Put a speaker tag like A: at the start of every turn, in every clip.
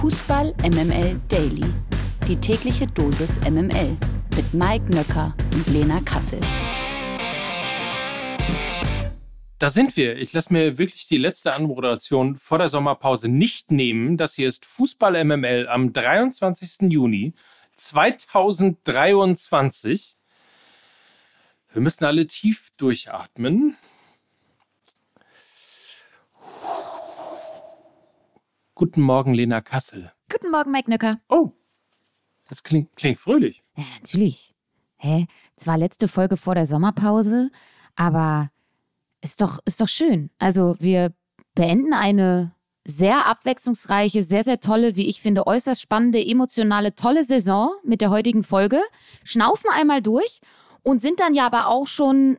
A: Fußball MML Daily. Die tägliche Dosis MML mit Mike Nöcker und Lena Kassel.
B: Da sind wir. Ich lasse mir wirklich die letzte Anmoderation vor der Sommerpause nicht nehmen. Das hier ist Fußball MML am 23. Juni 2023. Wir müssen alle tief durchatmen. Guten Morgen, Lena Kassel.
C: Guten Morgen, Mike Nöcker.
B: Oh, das klingt, klingt fröhlich.
C: Ja, natürlich. Hä? Zwar letzte Folge vor der Sommerpause, aber ist doch, ist doch schön. Also, wir beenden eine sehr abwechslungsreiche, sehr, sehr tolle, wie ich finde, äußerst spannende, emotionale, tolle Saison mit der heutigen Folge. Schnaufen einmal durch und sind dann ja aber auch schon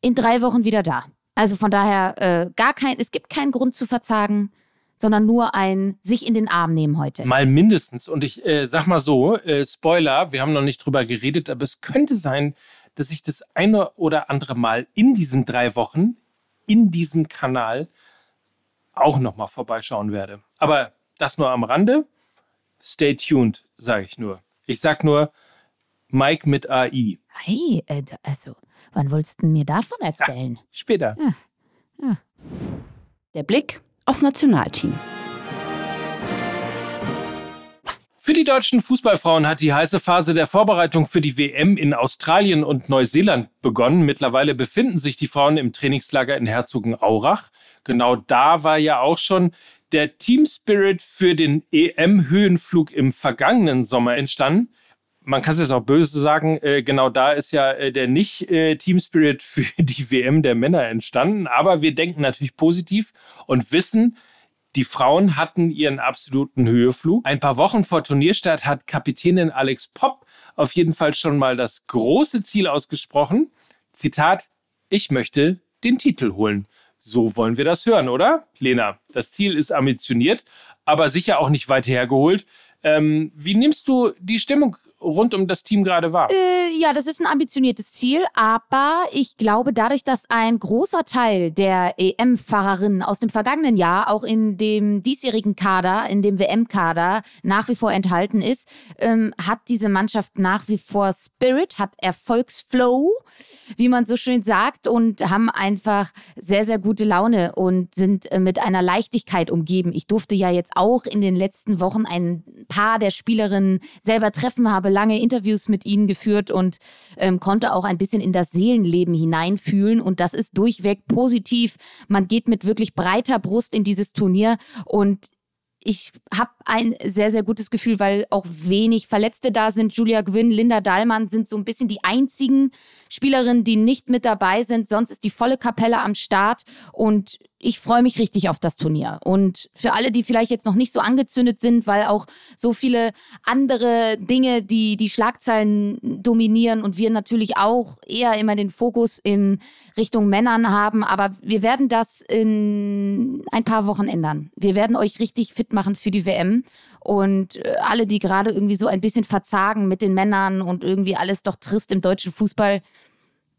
C: in drei Wochen wieder da. Also von daher äh, gar kein, es gibt keinen Grund zu verzagen sondern nur ein sich in den Arm nehmen heute.
B: Mal mindestens. Und ich äh, sag mal so, äh, Spoiler, wir haben noch nicht drüber geredet, aber es könnte sein, dass ich das eine oder andere Mal in diesen drei Wochen in diesem Kanal auch nochmal vorbeischauen werde. Aber das nur am Rande. Stay tuned, sage ich nur. Ich sag nur Mike mit AI.
C: Hey, äh, also, wann wolltest du mir davon erzählen? Ja,
B: später. Ja.
A: Ja. Der Blick aufs Nationalteam.
B: Für die deutschen Fußballfrauen hat die heiße Phase der Vorbereitung für die WM in Australien und Neuseeland begonnen. Mittlerweile befinden sich die Frauen im Trainingslager in Herzogenaurach. Genau da war ja auch schon der Team Spirit für den EM-Höhenflug im vergangenen Sommer entstanden man kann es jetzt auch böse sagen, äh, genau da ist ja äh, der Nicht-Team äh, für die WM der Männer entstanden. Aber wir denken natürlich positiv und wissen, die Frauen hatten ihren absoluten Höheflug. Ein paar Wochen vor Turnierstart hat Kapitänin Alex Popp auf jeden Fall schon mal das große Ziel ausgesprochen. Zitat, ich möchte den Titel holen. So wollen wir das hören, oder? Lena, das Ziel ist ambitioniert, aber sicher auch nicht weit hergeholt. Ähm, wie nimmst du die Stimmung rund um das Team gerade war.
C: Äh, ja, das ist ein ambitioniertes Ziel, aber ich glaube, dadurch, dass ein großer Teil der EM-Fahrerinnen aus dem vergangenen Jahr auch in dem diesjährigen Kader, in dem WM-Kader nach wie vor enthalten ist, ähm, hat diese Mannschaft nach wie vor Spirit, hat Erfolgsflow, wie man so schön sagt, und haben einfach sehr, sehr gute Laune und sind äh, mit einer Leichtigkeit umgeben. Ich durfte ja jetzt auch in den letzten Wochen ein paar der Spielerinnen selber treffen, habe lange Interviews mit ihnen geführt und ähm, konnte auch ein bisschen in das Seelenleben hineinfühlen. Und das ist durchweg positiv. Man geht mit wirklich breiter Brust in dieses Turnier und ich habe ein sehr, sehr gutes Gefühl, weil auch wenig Verletzte da sind. Julia Gwynn, Linda Dahlmann sind so ein bisschen die einzigen Spielerinnen, die nicht mit dabei sind. Sonst ist die volle Kapelle am Start und ich freue mich richtig auf das Turnier. Und für alle, die vielleicht jetzt noch nicht so angezündet sind, weil auch so viele andere Dinge, die die Schlagzeilen dominieren und wir natürlich auch eher immer den Fokus in Richtung Männern haben. Aber wir werden das in ein paar Wochen ändern. Wir werden euch richtig fit machen für die WM. Und äh, alle, die gerade irgendwie so ein bisschen verzagen mit den Männern und irgendwie alles doch trist im deutschen Fußball,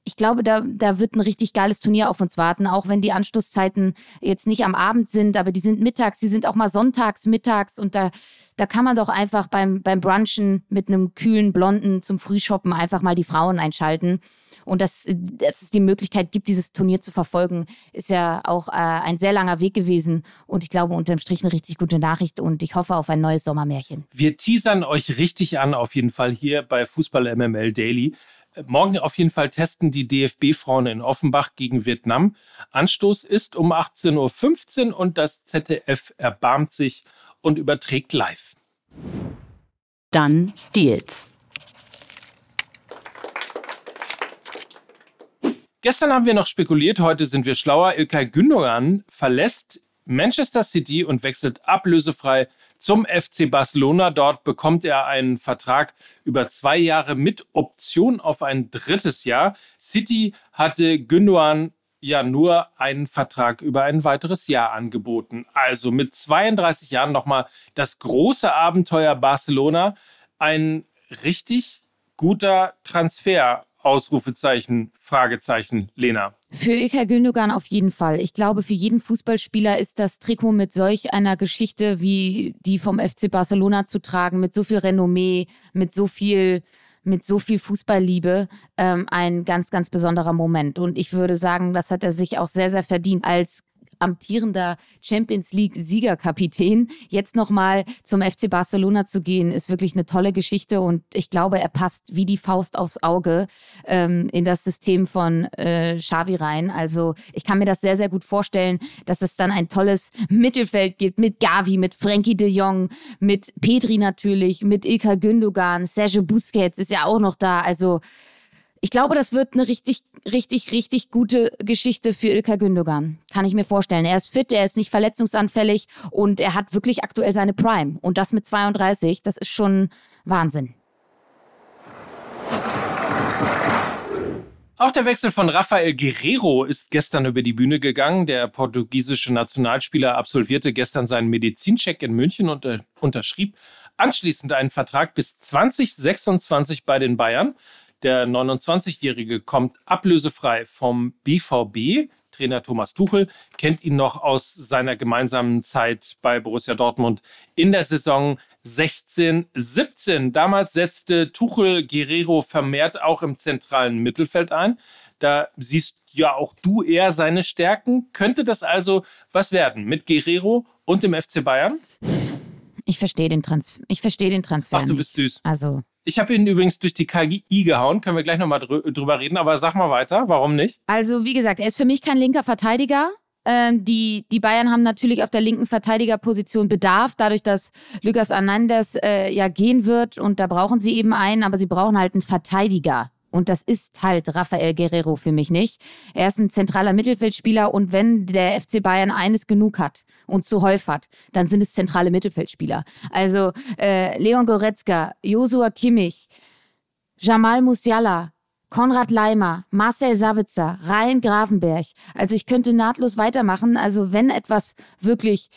C: ich glaube, da, da wird ein richtig geiles Turnier auf uns warten, auch wenn die Anstoßzeiten jetzt nicht am Abend sind, aber die sind mittags, die sind auch mal sonntags, mittags und da, da kann man doch einfach beim, beim Brunchen mit einem kühlen Blonden zum Frühshoppen einfach mal die Frauen einschalten. Und dass, dass es die Möglichkeit gibt, dieses Turnier zu verfolgen, ist ja auch äh, ein sehr langer Weg gewesen. Und ich glaube, unterm Strich eine richtig gute Nachricht. Und ich hoffe auf ein neues Sommermärchen.
B: Wir teasern euch richtig an, auf jeden Fall hier bei Fußball MML Daily. Morgen auf jeden Fall testen die DFB-Frauen in Offenbach gegen Vietnam. Anstoß ist um 18.15 Uhr und das ZDF erbarmt sich und überträgt live.
A: Dann Deals.
B: Gestern haben wir noch spekuliert, heute sind wir schlauer. Ilkay Gündogan verlässt Manchester City und wechselt ablösefrei zum FC Barcelona. Dort bekommt er einen Vertrag über zwei Jahre mit Option auf ein drittes Jahr. City hatte Gündogan ja nur einen Vertrag über ein weiteres Jahr angeboten. Also mit 32 Jahren nochmal das große Abenteuer Barcelona. Ein richtig guter Transfer. Ausrufezeichen, Fragezeichen, Lena.
C: Für Ilkay Gündogan auf jeden Fall. Ich glaube, für jeden Fußballspieler ist das Trikot mit solch einer Geschichte wie die vom FC Barcelona zu tragen, mit so viel Renommee, mit so viel mit so viel Fußballliebe ähm, ein ganz, ganz besonderer Moment. Und ich würde sagen, das hat er sich auch sehr, sehr verdient als amtierender Champions League Siegerkapitän. Jetzt nochmal zum FC Barcelona zu gehen, ist wirklich eine tolle Geschichte und ich glaube, er passt wie die Faust aufs Auge ähm, in das System von äh, Xavi rein. Also ich kann mir das sehr, sehr gut vorstellen, dass es dann ein tolles Mittelfeld gibt mit Gavi, mit Frankie de Jong, mit Pedri natürlich, mit Ilka Gündogan, Sergio Busquets ist ja auch noch da. Also ich glaube, das wird eine richtig, richtig, richtig gute Geschichte für Ilka Gündogan. Kann ich mir vorstellen. Er ist fit, er ist nicht verletzungsanfällig und er hat wirklich aktuell seine Prime. Und das mit 32, das ist schon Wahnsinn.
B: Auch der Wechsel von Rafael Guerrero ist gestern über die Bühne gegangen. Der portugiesische Nationalspieler absolvierte gestern seinen Medizincheck in München und äh, unterschrieb anschließend einen Vertrag bis 2026 bei den Bayern. Der 29-Jährige kommt ablösefrei vom BVB. Trainer Thomas Tuchel kennt ihn noch aus seiner gemeinsamen Zeit bei Borussia Dortmund in der Saison 16-17. Damals setzte Tuchel Guerrero vermehrt auch im zentralen Mittelfeld ein. Da siehst ja auch du eher seine Stärken. Könnte das also was werden mit Guerrero und dem FC Bayern?
C: Ich verstehe den, Trans ich versteh den Transfer.
B: Ach, du bist süß.
C: Also
B: ich habe ihn übrigens durch die KI gehauen, können wir gleich nochmal drü drüber reden, aber sag mal weiter, warum nicht?
C: Also, wie gesagt, er ist für mich kein linker Verteidiger. Ähm, die, die Bayern haben natürlich auf der linken Verteidigerposition Bedarf, dadurch, dass Lucas Hernandez äh, ja gehen wird und da brauchen sie eben einen, aber sie brauchen halt einen Verteidiger. Und das ist halt Rafael Guerrero für mich nicht. Er ist ein zentraler Mittelfeldspieler und wenn der FC Bayern eines genug hat und zu häufig hat, dann sind es zentrale Mittelfeldspieler. Also äh, Leon Goretzka, Josua Kimmich, Jamal Musiala, Konrad Leimer, Marcel Sabitzer, Ryan Grafenberg. Also ich könnte nahtlos weitermachen. Also wenn etwas wirklich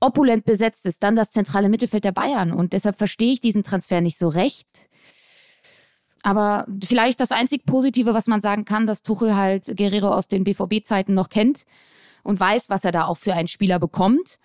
C: opulent besetzt ist, dann das zentrale Mittelfeld der Bayern. Und deshalb verstehe ich diesen Transfer nicht so recht. Aber vielleicht das einzig Positive, was man sagen kann, dass Tuchel halt Guerrero aus den BVB-Zeiten noch kennt und weiß, was er da auch für einen Spieler bekommt.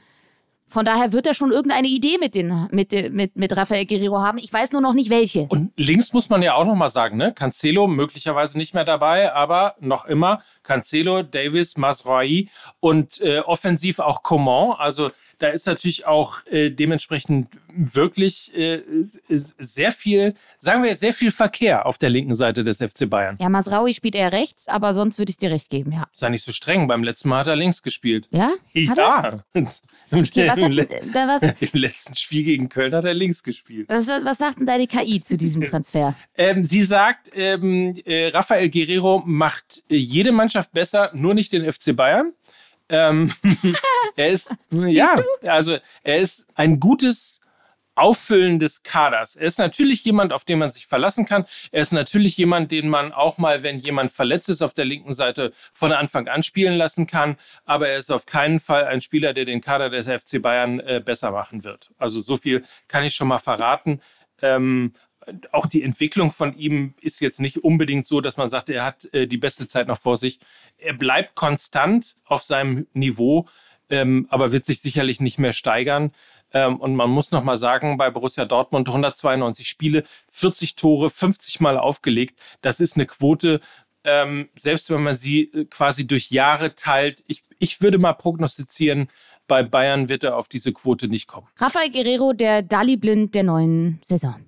C: Von daher wird er schon irgendeine Idee mit, den, mit, mit, mit Rafael Guerrero haben. Ich weiß nur noch nicht welche.
B: Und links muss man ja auch noch mal sagen, ne? Cancelo möglicherweise nicht mehr dabei, aber noch immer Cancelo, Davis, Masraoui und äh, offensiv auch Coman. Also da ist natürlich auch äh, dementsprechend wirklich äh, sehr viel, sagen wir, sehr viel Verkehr auf der linken Seite des FC Bayern.
C: Ja, Masraui spielt eher rechts, aber sonst würde ich dir recht geben, ja.
B: Sei nicht so streng, beim letzten Mal hat er links gespielt.
C: Ja?
B: ja. Im, okay, hat, was, Im, letzten Spiel gegen Köln hat er links gespielt.
C: Was, was sagt denn da die KI zu diesem Transfer?
B: ähm, sie sagt, ähm, äh, Rafael Guerrero macht äh, jede Mannschaft besser, nur nicht den FC Bayern. Ähm, er ist, ja, also er ist ein gutes Auffüllen des Kaders. Er ist natürlich jemand, auf den man sich verlassen kann. Er ist natürlich jemand, den man auch mal, wenn jemand verletzt ist, auf der linken Seite von Anfang an spielen lassen kann. Aber er ist auf keinen Fall ein Spieler, der den Kader des FC Bayern äh, besser machen wird. Also so viel kann ich schon mal verraten. Ähm, auch die Entwicklung von ihm ist jetzt nicht unbedingt so, dass man sagt, er hat äh, die beste Zeit noch vor sich. Er bleibt konstant auf seinem Niveau, ähm, aber wird sich sicherlich nicht mehr steigern. Ähm, und man muss noch mal sagen, bei Borussia Dortmund 192 Spiele, 40 Tore, 50 Mal aufgelegt. Das ist eine Quote, ähm, selbst wenn man sie äh, quasi durch Jahre teilt. Ich, ich würde mal prognostizieren, bei Bayern wird er auf diese Quote nicht kommen.
C: Rafael Guerrero, der Dali Blind der neuen Saison.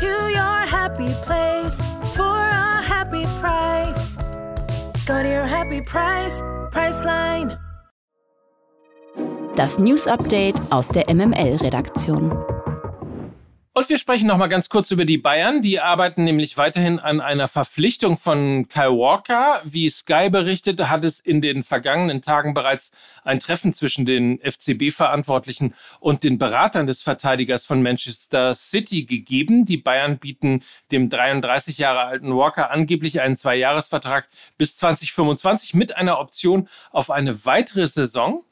D: To your happy place for a happy price. Go to your happy price, Priceline.
A: Das News Update aus der MML-Redaktion.
B: Und wir sprechen noch mal ganz kurz über die Bayern. Die arbeiten nämlich weiterhin an einer Verpflichtung von Kyle Walker. Wie Sky berichtet, hat es in den vergangenen Tagen bereits ein Treffen zwischen den FCB-Verantwortlichen und den Beratern des Verteidigers von Manchester City gegeben. Die Bayern bieten dem 33 Jahre alten Walker angeblich einen Zweijahresvertrag bis 2025 mit einer Option auf eine weitere Saison.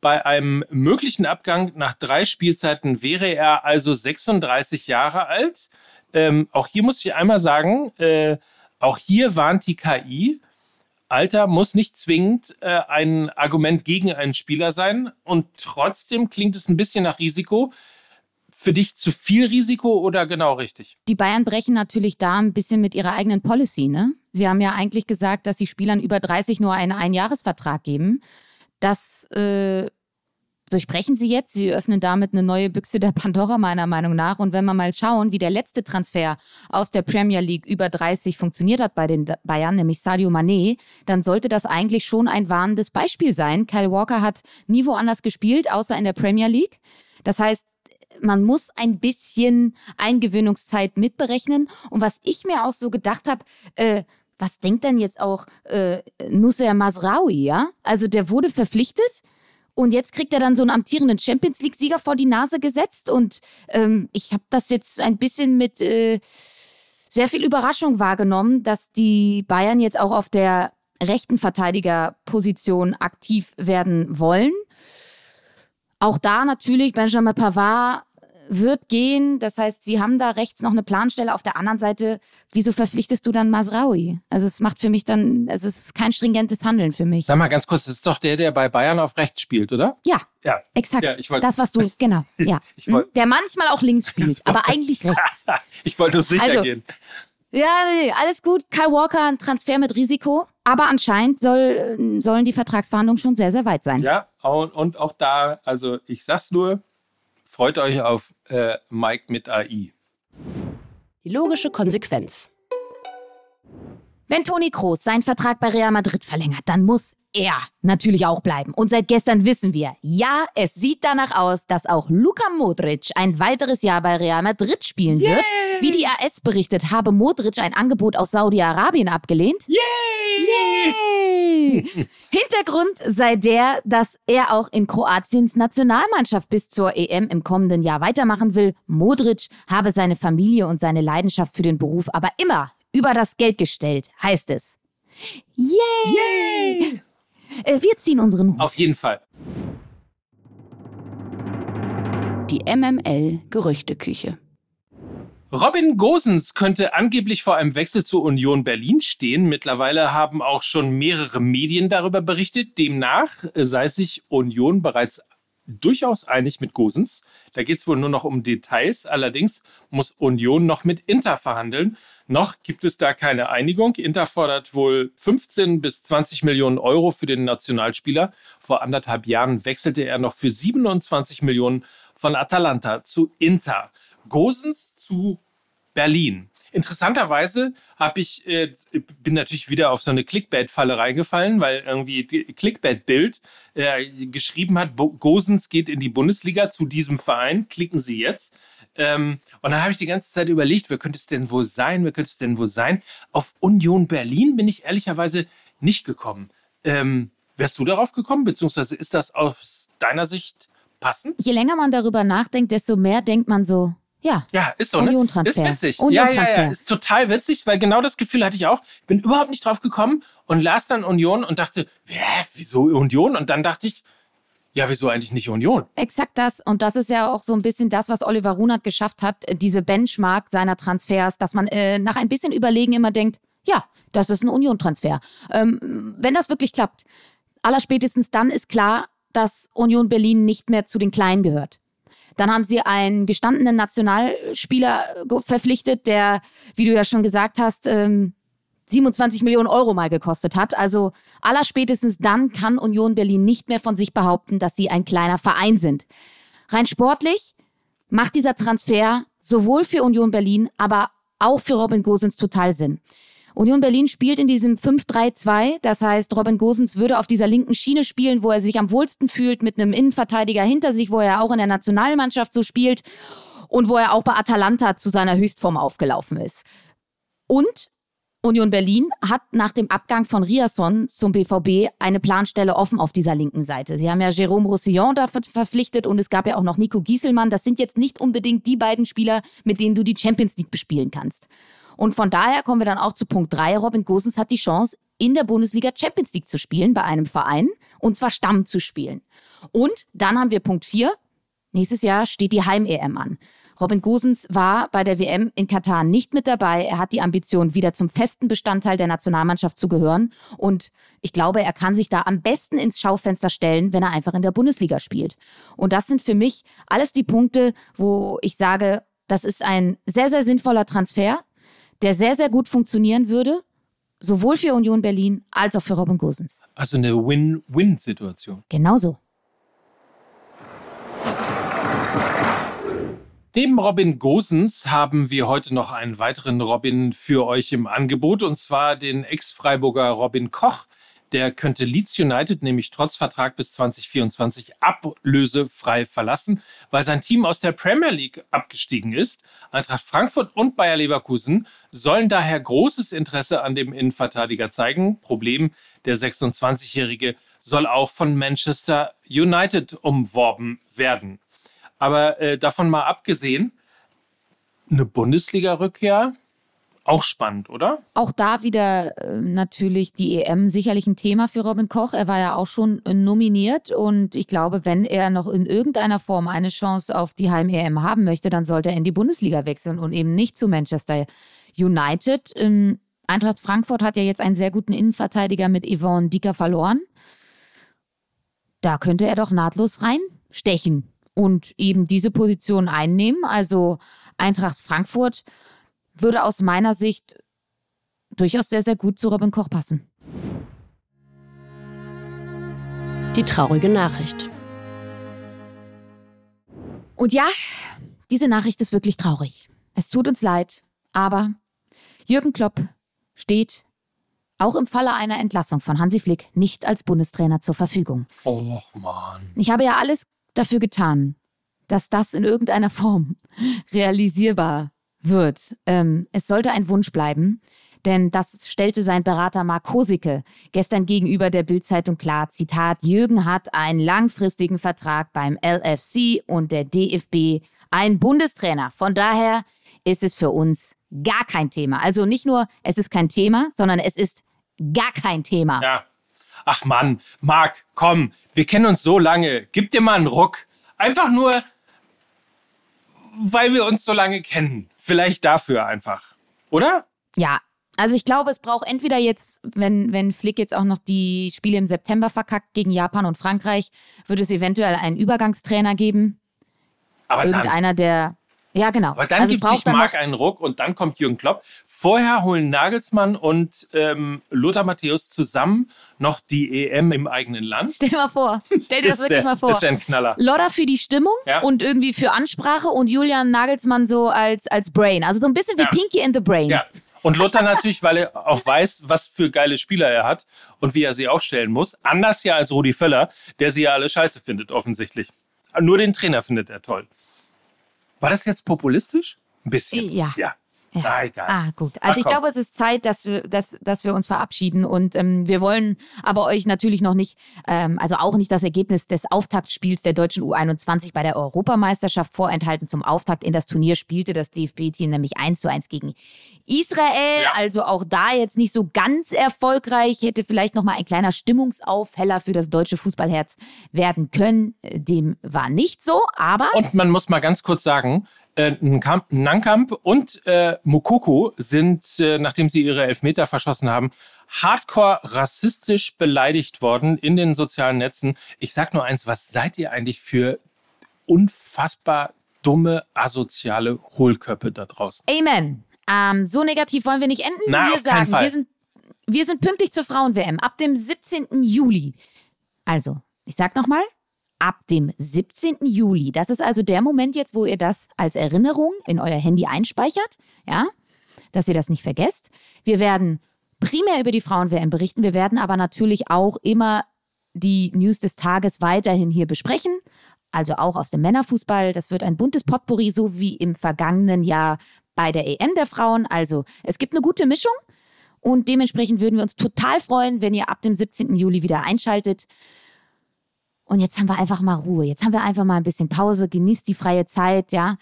B: Bei einem möglichen Abgang nach drei Spielzeiten wäre er also 36 Jahre alt. Ähm, auch hier muss ich einmal sagen, äh, auch hier warnt die KI, Alter muss nicht zwingend äh, ein Argument gegen einen Spieler sein. Und trotzdem klingt es ein bisschen nach Risiko. Für dich zu viel Risiko oder genau richtig?
C: Die Bayern brechen natürlich da ein bisschen mit ihrer eigenen Policy. Ne? Sie haben ja eigentlich gesagt, dass sie Spielern über 30 nur einen Einjahresvertrag geben. Das äh, durchbrechen sie jetzt. Sie öffnen damit eine neue Büchse der Pandora meiner Meinung nach. Und wenn wir mal schauen, wie der letzte Transfer aus der Premier League über 30 funktioniert hat bei den Bayern, nämlich Sadio Mané, dann sollte das eigentlich schon ein warnendes Beispiel sein. Kyle Walker hat nie woanders gespielt, außer in der Premier League. Das heißt, man muss ein bisschen Eingewöhnungszeit mitberechnen. Und was ich mir auch so gedacht habe, äh, was denkt denn jetzt auch äh, Nusser Masraoui, ja? Also der wurde verpflichtet und jetzt kriegt er dann so einen amtierenden Champions League-Sieger vor die Nase gesetzt. Und ähm, ich habe das jetzt ein bisschen mit äh, sehr viel Überraschung wahrgenommen, dass die Bayern jetzt auch auf der rechten Verteidigerposition aktiv werden wollen. Auch da natürlich Benjamin Pavard wird gehen. Das heißt, sie haben da rechts noch eine Planstelle. Auf der anderen Seite, wieso verpflichtest du dann Masraui? Also es macht für mich dann, also es ist kein stringentes Handeln für mich.
B: Sag mal ganz kurz, das ist doch der, der bei Bayern auf rechts spielt, oder?
C: Ja. Ja. Exakt. Ja, ich wollt, das, was du, genau. Ja. ich wollt, hm? der manchmal auch links spielt, aber eigentlich rechts.
B: ich wollte nur sicher also, gehen.
C: Ja, nee, alles gut. Kyle Walker, ein Transfer mit Risiko. Aber anscheinend soll, sollen die Vertragsverhandlungen schon sehr, sehr weit sein.
B: Ja, und, und auch da, also ich sag's nur, Freut euch auf äh, Mike mit AI.
A: Die logische Konsequenz.
C: Wenn Toni Kroos seinen Vertrag bei Real Madrid verlängert, dann muss er natürlich auch bleiben. Und seit gestern wissen wir, ja, es sieht danach aus, dass auch Luka Modric ein weiteres Jahr bei Real Madrid spielen Yay! wird. Wie die AS berichtet, habe Modric ein Angebot aus Saudi-Arabien abgelehnt.
B: Yay!
C: Yay! Hintergrund sei der, dass er auch in Kroatiens Nationalmannschaft bis zur EM im kommenden Jahr weitermachen will. Modric habe seine Familie und seine Leidenschaft für den Beruf aber immer über das Geld gestellt, heißt es. Yay! Yay! Äh, wir ziehen unseren Hut.
B: Auf jeden Fall.
A: Die MML Gerüchteküche.
B: Robin Gosens könnte angeblich vor einem Wechsel zur Union Berlin stehen. Mittlerweile haben auch schon mehrere Medien darüber berichtet. Demnach sei sich Union bereits durchaus einig mit Gosens. Da geht es wohl nur noch um Details. Allerdings muss Union noch mit Inter verhandeln. Noch gibt es da keine Einigung. Inter fordert wohl 15 bis 20 Millionen Euro für den Nationalspieler. Vor anderthalb Jahren wechselte er noch für 27 Millionen von Atalanta zu Inter. Gosens zu Berlin. Interessanterweise habe ich, äh, bin natürlich wieder auf so eine Clickbait-Falle reingefallen, weil irgendwie Clickbait-Bild äh, geschrieben hat, Gosens geht in die Bundesliga zu diesem Verein, klicken Sie jetzt. Ähm, und dann habe ich die ganze Zeit überlegt, wer könnte es denn wohl sein, wer könnte es denn wohl sein? Auf Union Berlin bin ich ehrlicherweise nicht gekommen. Ähm, wärst du darauf gekommen, beziehungsweise ist das aus deiner Sicht passend?
C: Je länger man darüber nachdenkt, desto mehr denkt man so, ja.
B: Ja, ist so, ne? Ist witzig. Ja, ja, ja, ist total witzig, weil genau das Gefühl hatte ich auch. Ich bin überhaupt nicht drauf gekommen und las dann Union und dachte, hä, wieso Union? Und dann dachte ich, ja, wieso eigentlich nicht Union?
C: Exakt das. Und das ist ja auch so ein bisschen das, was Oliver Runert geschafft hat, diese Benchmark seiner Transfers, dass man äh, nach ein bisschen Überlegen immer denkt, ja, das ist ein Union-Transfer. Ähm, wenn das wirklich klappt, allerspätestens dann ist klar, dass Union Berlin nicht mehr zu den Kleinen gehört. Dann haben sie einen gestandenen Nationalspieler äh, verpflichtet, der, wie du ja schon gesagt hast, 27 ähm, Millionen Euro mal gekostet hat. Also allerspätestens dann kann Union Berlin nicht mehr von sich behaupten, dass sie ein kleiner Verein sind. Rein sportlich macht dieser Transfer sowohl für Union Berlin, aber auch für Robin Gosens total Sinn. Union Berlin spielt in diesem 5-3-2. Das heißt, Robin Gosens würde auf dieser linken Schiene spielen, wo er sich am wohlsten fühlt, mit einem Innenverteidiger hinter sich, wo er auch in der Nationalmannschaft so spielt. und wo er auch bei Atalanta zu seiner Höchstform aufgelaufen ist. Und Union Berlin hat nach dem Abgang von Riasson zum BVB eine Planstelle offen auf dieser linken Seite. Sie haben ja Jérôme Roussillon da verpflichtet und es gab ja auch noch Nico Gieselmann. Das sind jetzt nicht unbedingt die beiden Spieler, mit denen du die Champions League bespielen kannst. Und von daher kommen wir dann auch zu Punkt 3. Robin Gosens hat die Chance, in der Bundesliga Champions League zu spielen bei einem Verein und zwar Stamm zu spielen. Und dann haben wir Punkt 4. Nächstes Jahr steht die Heim-EM an. Robin Gosens war bei der WM in Katar nicht mit dabei. Er hat die Ambition, wieder zum festen Bestandteil der Nationalmannschaft zu gehören. Und ich glaube, er kann sich da am besten ins Schaufenster stellen, wenn er einfach in der Bundesliga spielt. Und das sind für mich alles die Punkte, wo ich sage, das ist ein sehr, sehr sinnvoller Transfer, der sehr, sehr gut funktionieren würde. Sowohl für Union Berlin als auch für Robin Gosens.
B: Also eine Win-Win-Situation.
C: Genauso.
B: Neben Robin Gosens haben wir heute noch einen weiteren Robin für euch im Angebot, und zwar den Ex-Freiburger Robin Koch. Der könnte Leeds United nämlich trotz Vertrag bis 2024 ablösefrei verlassen, weil sein Team aus der Premier League abgestiegen ist. Eintracht Frankfurt und Bayer Leverkusen sollen daher großes Interesse an dem Innenverteidiger zeigen. Problem, der 26-Jährige soll auch von Manchester United umworben werden. Aber äh, davon mal abgesehen, eine Bundesliga-Rückkehr, auch spannend, oder?
C: Auch da wieder äh, natürlich die EM sicherlich ein Thema für Robin Koch. Er war ja auch schon äh, nominiert und ich glaube, wenn er noch in irgendeiner Form eine Chance auf die Heim-EM haben möchte, dann sollte er in die Bundesliga wechseln und eben nicht zu Manchester United. Ähm, Eintracht Frankfurt hat ja jetzt einen sehr guten Innenverteidiger mit Yvonne Dicker verloren. Da könnte er doch nahtlos reinstechen und eben diese Position einnehmen. Also Eintracht Frankfurt würde aus meiner Sicht durchaus sehr, sehr gut zu Robin Koch passen.
A: Die traurige Nachricht.
C: Und ja, diese Nachricht ist wirklich traurig. Es tut uns leid, aber Jürgen Klopp steht auch im Falle einer Entlassung von Hansi Flick nicht als Bundestrainer zur Verfügung.
B: Och man.
C: Ich habe ja alles dafür getan, dass das in irgendeiner Form realisierbar wird. Ähm, es sollte ein Wunsch bleiben, denn das stellte sein Berater Mark Kosicke gestern gegenüber der Bildzeitung klar. Zitat: Jürgen hat einen langfristigen Vertrag beim LFC und der DFB ein Bundestrainer. Von daher ist es für uns gar kein Thema. Also nicht nur, es ist kein Thema, sondern es ist gar kein Thema.
B: Ja. Ach Mann, Marc, komm, wir kennen uns so lange. Gib dir mal einen Ruck. Einfach nur, weil wir uns so lange kennen. Vielleicht dafür einfach. Oder?
C: Ja, also ich glaube, es braucht entweder jetzt, wenn, wenn Flick jetzt auch noch die Spiele im September verkackt gegen Japan und Frankreich, wird es eventuell einen Übergangstrainer geben.
B: Aber
C: Irgendeiner,
B: dann,
C: der ja, genau.
B: Aber dann
C: also
B: gibt sich Marc einen Ruck und dann kommt Jürgen Klopp. Vorher holen Nagelsmann und ähm, Lothar Matthäus zusammen noch die EM im eigenen Land.
C: Stell dir mal vor. Stell dir das, das wirklich
B: der,
C: mal vor.
B: Das ist ein Knaller.
C: Lodder für die Stimmung
B: ja.
C: und irgendwie für Ansprache und Julian Nagelsmann so als, als Brain. Also so ein bisschen wie ja. Pinky in the Brain.
B: Ja. Und Lothar natürlich, weil er auch weiß, was für geile Spieler er hat und wie er sie aufstellen muss. Anders ja als Rudi Völler, der sie ja alle scheiße findet, offensichtlich. Nur den Trainer findet er toll. War das jetzt populistisch? Ein bisschen.
C: Ja.
B: ja.
C: Ja.
B: Ah, egal.
C: Ah, gut. Also
B: Ah,
C: ich
B: komm.
C: glaube, es ist Zeit, dass wir, dass, dass wir uns verabschieden. Und ähm, wir wollen aber euch natürlich noch nicht, ähm, also auch nicht das Ergebnis des Auftaktspiels der deutschen U21 bei der Europameisterschaft vorenthalten. Zum Auftakt in das Turnier spielte das DFB-Team nämlich 1 zu 1 gegen Israel.
B: Ja.
C: Also auch da jetzt nicht so ganz erfolgreich. Hätte vielleicht noch mal ein kleiner Stimmungsaufheller für das deutsche Fußballherz werden können. Äh, Dem war nicht so, aber
B: Und man muss mal ganz kurz sagen, äh, Nkamp, Nankamp und äh, Mukoko sind, äh, nachdem sie ihre Elfmeter verschossen haben, hardcore rassistisch beleidigt worden in den sozialen Netzen. Ich sag nur eins, was seid ihr eigentlich für unfassbar dumme, asoziale Hohlköpfe da draußen?
C: Amen. Ähm, so negativ wollen wir nicht enden.
B: Na,
C: wir sagen, wir sind, wir sind pünktlich zur Frauen-WM ab dem 17. Juli. Also, ich sag nochmal, ab dem 17. Juli. Das ist also der Moment jetzt, wo ihr das als Erinnerung in euer Handy einspeichert, ja, dass ihr das nicht vergesst. Wir werden primär über die Frauen-WM berichten. Wir werden aber natürlich auch immer die News des Tages weiterhin hier besprechen. also auch aus dem Männerfußball. Das wird ein buntes Potpourri, so wie im vergangenen Jahr bei der EM der Frauen. Also es gibt eine gute Mischung und dementsprechend würden wir uns total freuen, wenn ihr ab dem 17. Juli wieder einschaltet. Und jetzt haben wir einfach mal Ruhe. Jetzt haben wir einfach mal ein bisschen Pause. Genießt die freie Zeit, ja.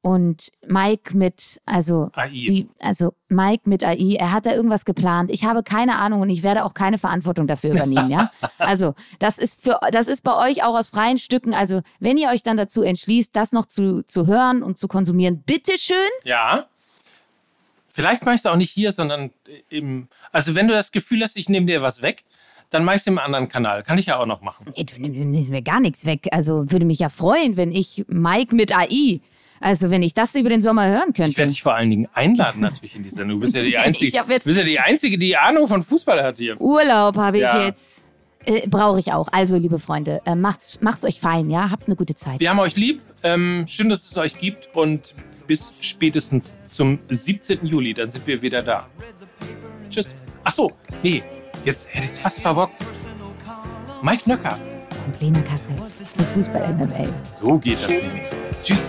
C: Und Mike mit, also,
B: AI.
C: Die, also Mike mit AI, er hat da irgendwas geplant. Ich habe keine Ahnung und ich werde auch keine Verantwortung dafür übernehmen, ja. Also, das ist für, das ist bei euch auch aus freien Stücken. Also, wenn ihr euch dann dazu entschließt, das noch zu, zu hören und zu konsumieren, bitteschön.
B: Ja. Vielleicht machst du auch nicht hier, sondern im. Also, wenn du das Gefühl hast, ich nehme dir was weg, dann mach ich im anderen Kanal. Kann ich ja auch noch machen.
C: Ey, du nimmst mir gar nichts weg. Also, würde mich ja freuen, wenn ich Mike mit AI also wenn ich das über den Sommer hören könnte.
B: Ich werde dich vor allen Dingen einladen natürlich in die Sendung. Du bist ja die Einzige,
C: jetzt-
B: du bist ja die Einzige, die Ahnung von Fußball hat hier.
C: Urlaub habe ich
B: Ja.
C: jetzt. Äh, Brauche ich auch. Also, liebe Freunde, äh, macht's, macht's euch fein, ja? Habt eine gute Zeit.
B: Wir haben euch lieb. Ähm, schön, dass es euch gibt. Und bis spätestens zum 17. Juli. Dann sind wir wieder da. Tschüss. Ach so, nee. Jetzt hätte ich es fast verbockt. Mike Nöcker.
C: Und Lena Kassel für Fußball MML.
B: So geht das nämlich. Tschüss.